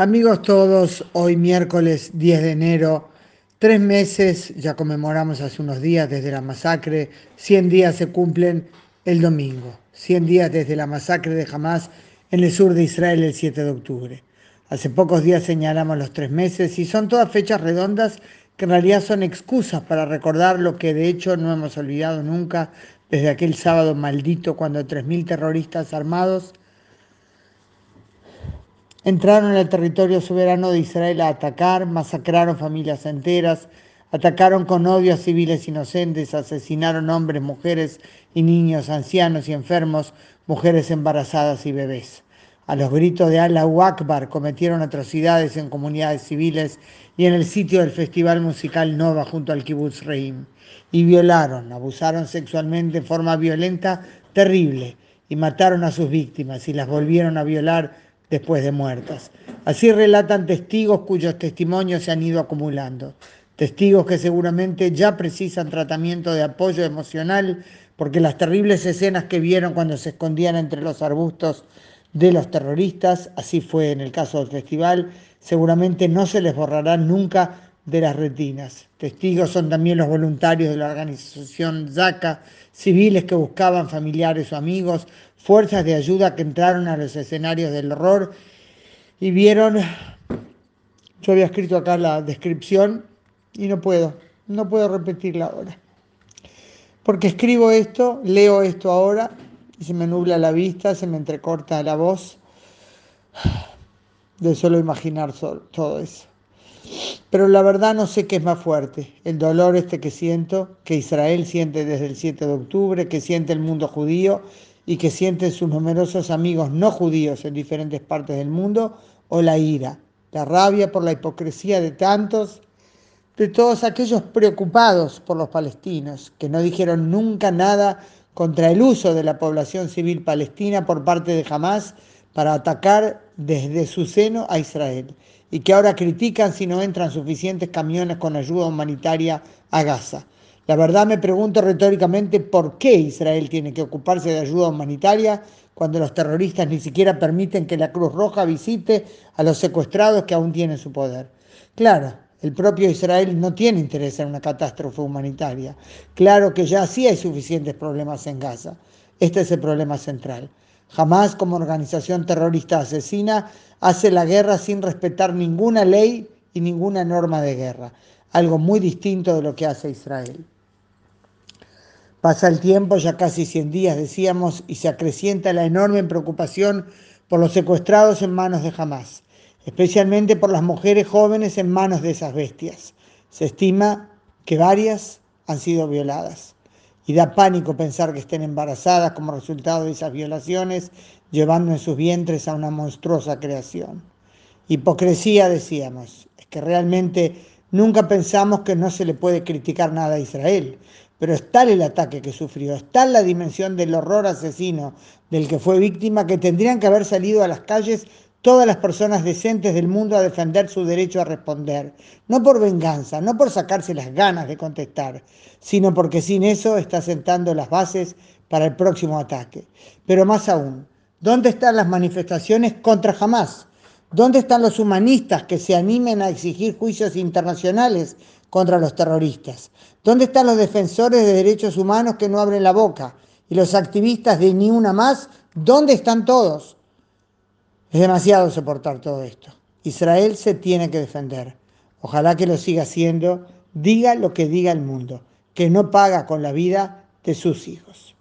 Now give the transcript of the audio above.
Amigos todos, hoy miércoles 10 de enero, tres meses, ya conmemoramos hace unos días desde la masacre, 100 días se cumplen el domingo, 100 días desde la masacre de Hamas en el sur de Israel el 7 de octubre. Hace pocos días señalamos los tres meses y son todas fechas redondas que en realidad son excusas para recordar lo que de hecho no hemos olvidado nunca desde aquel sábado maldito cuando 3.000 terroristas armados Entraron en el territorio soberano de Israel a atacar, masacraron familias enteras, atacaron con odio a civiles inocentes, asesinaron hombres, mujeres y niños, ancianos y enfermos, mujeres embarazadas y bebés. A los gritos de Allahu Akbar cometieron atrocidades en comunidades civiles y en el sitio del festival musical Nova junto al Kibbutz Reim. Y violaron, abusaron sexualmente de forma violenta, terrible, y mataron a sus víctimas y las volvieron a violar después de muertas. Así relatan testigos cuyos testimonios se han ido acumulando. Testigos que seguramente ya precisan tratamiento de apoyo emocional porque las terribles escenas que vieron cuando se escondían entre los arbustos de los terroristas, así fue en el caso del festival, seguramente no se les borrarán nunca de las retinas. Testigos son también los voluntarios de la organización ZACA, civiles que buscaban familiares o amigos, fuerzas de ayuda que entraron a los escenarios del horror y vieron, yo había escrito acá la descripción y no puedo, no puedo repetirla ahora. Porque escribo esto, leo esto ahora y se me nubla la vista, se me entrecorta la voz de solo imaginar todo eso. Pero la verdad no sé qué es más fuerte, el dolor este que siento, que Israel siente desde el 7 de octubre, que siente el mundo judío y que sienten sus numerosos amigos no judíos en diferentes partes del mundo, o la ira, la rabia por la hipocresía de tantos, de todos aquellos preocupados por los palestinos, que no dijeron nunca nada contra el uso de la población civil palestina por parte de Hamas para atacar desde su seno a Israel y que ahora critican si no entran suficientes camiones con ayuda humanitaria a Gaza. La verdad me pregunto retóricamente por qué Israel tiene que ocuparse de ayuda humanitaria cuando los terroristas ni siquiera permiten que la Cruz Roja visite a los secuestrados que aún tienen su poder. Claro, el propio Israel no tiene interés en una catástrofe humanitaria. Claro que ya sí hay suficientes problemas en Gaza. Este es el problema central. Jamás como organización terrorista asesina hace la guerra sin respetar ninguna ley y ninguna norma de guerra, algo muy distinto de lo que hace Israel. Pasa el tiempo, ya casi 100 días decíamos, y se acrecienta la enorme preocupación por los secuestrados en manos de Hamas, especialmente por las mujeres jóvenes en manos de esas bestias. Se estima que varias han sido violadas. Y da pánico pensar que estén embarazadas como resultado de esas violaciones, llevando en sus vientres a una monstruosa creación. Hipocresía, decíamos, es que realmente nunca pensamos que no se le puede criticar nada a Israel, pero es tal el ataque que sufrió, es tal la dimensión del horror asesino del que fue víctima que tendrían que haber salido a las calles todas las personas decentes del mundo a defender su derecho a responder, no por venganza, no por sacarse las ganas de contestar, sino porque sin eso está sentando las bases para el próximo ataque. Pero más aún, ¿dónde están las manifestaciones contra Hamas? ¿Dónde están los humanistas que se animen a exigir juicios internacionales contra los terroristas? ¿Dónde están los defensores de derechos humanos que no abren la boca? ¿Y los activistas de Ni Una Más? ¿Dónde están todos? Es demasiado soportar todo esto. Israel se tiene que defender. Ojalá que lo siga haciendo, diga lo que diga el mundo, que no paga con la vida de sus hijos.